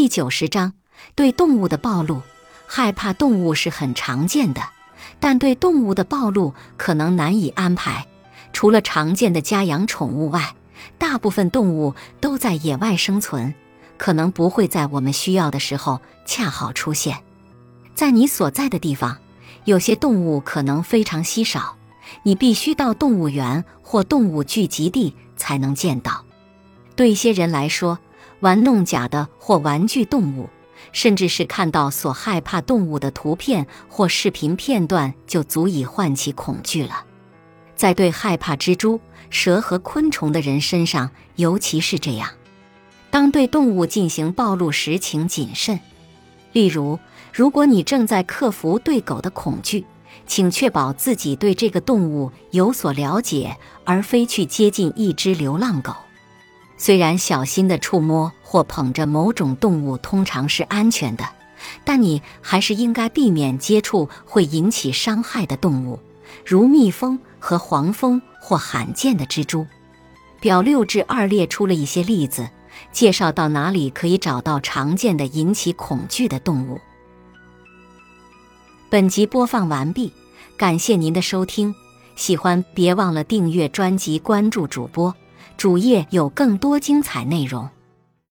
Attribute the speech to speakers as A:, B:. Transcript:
A: 第九十章对动物的暴露。害怕动物是很常见的，但对动物的暴露可能难以安排。除了常见的家养宠物外，大部分动物都在野外生存，可能不会在我们需要的时候恰好出现。在你所在的地方，有些动物可能非常稀少，你必须到动物园或动物聚集地才能见到。对一些人来说，玩弄假的或玩具动物，甚至是看到所害怕动物的图片或视频片段，就足以唤起恐惧了。在对害怕蜘蛛、蛇和昆虫的人身上，尤其是这样。当对动物进行暴露时，请谨慎。例如，如果你正在克服对狗的恐惧，请确保自己对这个动物有所了解，而非去接近一只流浪狗。虽然小心的触摸或捧着某种动物通常是安全的，但你还是应该避免接触会引起伤害的动物，如蜜蜂和黄蜂或罕见的蜘蛛。表六至二列出了一些例子，介绍到哪里可以找到常见的引起恐惧的动物。本集播放完毕，感谢您的收听，喜欢别忘了订阅专辑、关注主播。主页有更多精彩内容。